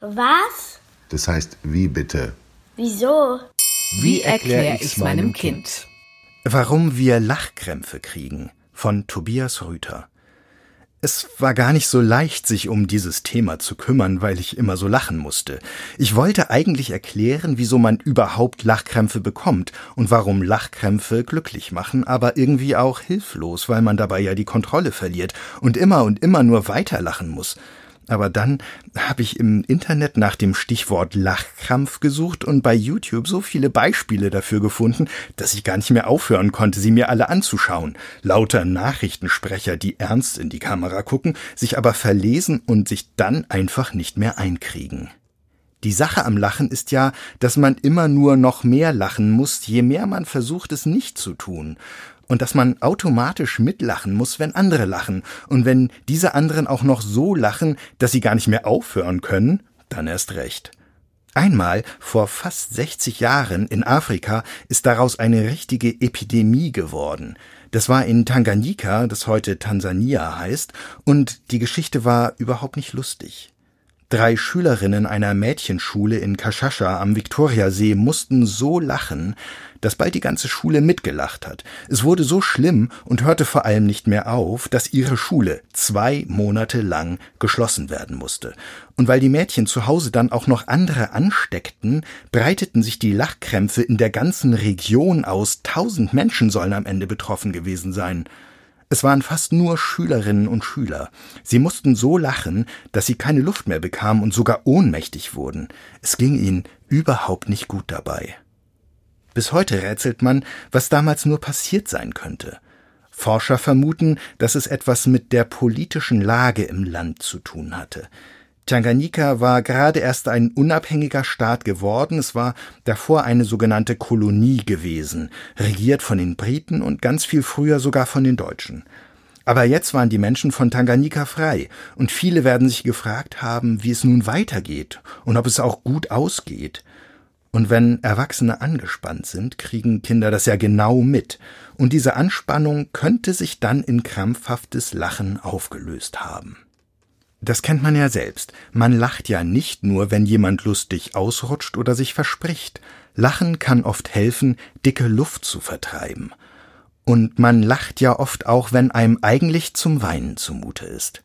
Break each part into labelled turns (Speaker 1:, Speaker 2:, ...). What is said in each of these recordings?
Speaker 1: Was?
Speaker 2: Das heißt, wie bitte?
Speaker 1: Wieso?
Speaker 3: Wie erkläre ich's meinem Kind?
Speaker 4: Warum wir Lachkrämpfe kriegen von Tobias Rüther. Es war gar nicht so leicht, sich um dieses Thema zu kümmern, weil ich immer so lachen musste. Ich wollte eigentlich erklären, wieso man überhaupt Lachkrämpfe bekommt und warum Lachkrämpfe glücklich machen, aber irgendwie auch hilflos, weil man dabei ja die Kontrolle verliert und immer und immer nur weiterlachen muss. Aber dann habe ich im Internet nach dem Stichwort Lachkrampf gesucht und bei YouTube so viele Beispiele dafür gefunden, dass ich gar nicht mehr aufhören konnte, sie mir alle anzuschauen. Lauter Nachrichtensprecher, die ernst in die Kamera gucken, sich aber verlesen und sich dann einfach nicht mehr einkriegen. Die Sache am Lachen ist ja, dass man immer nur noch mehr lachen muss, je mehr man versucht, es nicht zu tun und dass man automatisch mitlachen muss, wenn andere lachen, und wenn diese anderen auch noch so lachen, dass sie gar nicht mehr aufhören können, dann erst recht. Einmal, vor fast 60 Jahren in Afrika, ist daraus eine richtige Epidemie geworden. Das war in Tanganyika, das heute Tansania heißt, und die Geschichte war überhaupt nicht lustig. Drei Schülerinnen einer Mädchenschule in Kashasha am Viktoriasee mussten so lachen, dass bald die ganze Schule mitgelacht hat. Es wurde so schlimm und hörte vor allem nicht mehr auf, dass ihre Schule zwei Monate lang geschlossen werden musste. Und weil die Mädchen zu Hause dann auch noch andere ansteckten, breiteten sich die Lachkrämpfe in der ganzen Region aus. Tausend Menschen sollen am Ende betroffen gewesen sein. Es waren fast nur Schülerinnen und Schüler. Sie mussten so lachen, dass sie keine Luft mehr bekamen und sogar ohnmächtig wurden. Es ging ihnen überhaupt nicht gut dabei. Bis heute rätselt man, was damals nur passiert sein könnte. Forscher vermuten, dass es etwas mit der politischen Lage im Land zu tun hatte. Tanganyika war gerade erst ein unabhängiger Staat geworden, es war davor eine sogenannte Kolonie gewesen, regiert von den Briten und ganz viel früher sogar von den Deutschen. Aber jetzt waren die Menschen von Tanganyika frei, und viele werden sich gefragt haben, wie es nun weitergeht und ob es auch gut ausgeht. Und wenn Erwachsene angespannt sind, kriegen Kinder das ja genau mit, und diese Anspannung könnte sich dann in krampfhaftes Lachen aufgelöst haben. Das kennt man ja selbst. Man lacht ja nicht nur, wenn jemand lustig ausrutscht oder sich verspricht. Lachen kann oft helfen, dicke Luft zu vertreiben. Und man lacht ja oft auch, wenn einem eigentlich zum Weinen zumute ist.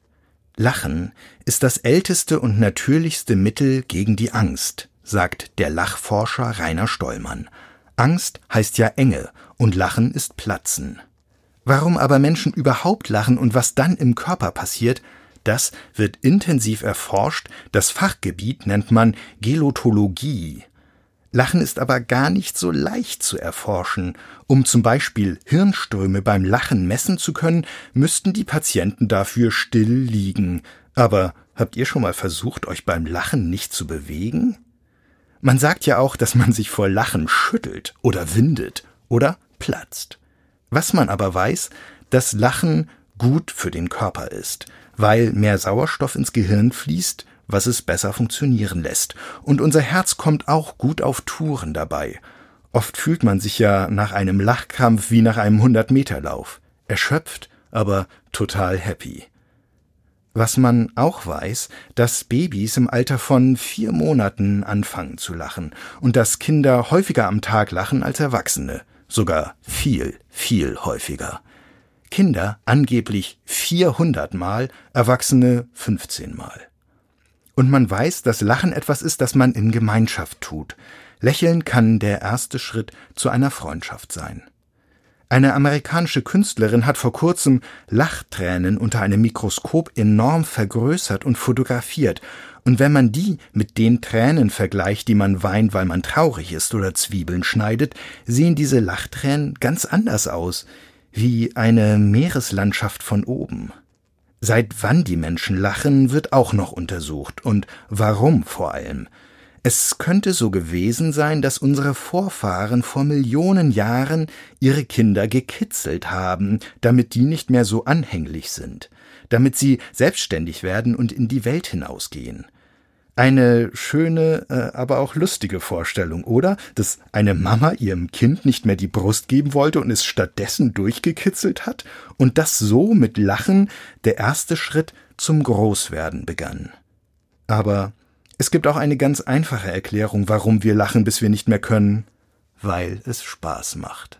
Speaker 4: Lachen ist das älteste und natürlichste Mittel gegen die Angst, sagt der Lachforscher Rainer Stollmann. Angst heißt ja Enge und Lachen ist Platzen. Warum aber Menschen überhaupt lachen und was dann im Körper passiert, das wird intensiv erforscht, das Fachgebiet nennt man Gelotologie. Lachen ist aber gar nicht so leicht zu erforschen. Um zum Beispiel Hirnströme beim Lachen messen zu können, müssten die Patienten dafür still liegen. Aber habt ihr schon mal versucht, euch beim Lachen nicht zu bewegen? Man sagt ja auch, dass man sich vor Lachen schüttelt oder windet oder platzt. Was man aber weiß, dass Lachen gut für den Körper ist weil mehr Sauerstoff ins Gehirn fließt, was es besser funktionieren lässt. Und unser Herz kommt auch gut auf Touren dabei. Oft fühlt man sich ja nach einem Lachkrampf wie nach einem 100-Meter-Lauf. Erschöpft, aber total happy. Was man auch weiß, dass Babys im Alter von vier Monaten anfangen zu lachen und dass Kinder häufiger am Tag lachen als Erwachsene. Sogar viel, viel häufiger. Kinder angeblich 400 Mal, Erwachsene 15 Mal. Und man weiß, dass Lachen etwas ist, das man in Gemeinschaft tut. Lächeln kann der erste Schritt zu einer Freundschaft sein. Eine amerikanische Künstlerin hat vor kurzem Lachtränen unter einem Mikroskop enorm vergrößert und fotografiert, und wenn man die mit den Tränen vergleicht, die man weint, weil man traurig ist oder Zwiebeln schneidet, sehen diese Lachtränen ganz anders aus wie eine Meereslandschaft von oben. Seit wann die Menschen lachen, wird auch noch untersucht und warum vor allem. Es könnte so gewesen sein, dass unsere Vorfahren vor Millionen Jahren ihre Kinder gekitzelt haben, damit die nicht mehr so anhänglich sind, damit sie selbstständig werden und in die Welt hinausgehen. Eine schöne, äh, aber auch lustige Vorstellung, oder? Dass eine Mama ihrem Kind nicht mehr die Brust geben wollte und es stattdessen durchgekitzelt hat und dass so mit Lachen der erste Schritt zum Großwerden begann. Aber Es gibt auch eine ganz einfache Erklärung, warum wir lachen, bis wir nicht mehr können, weil es Spaß macht.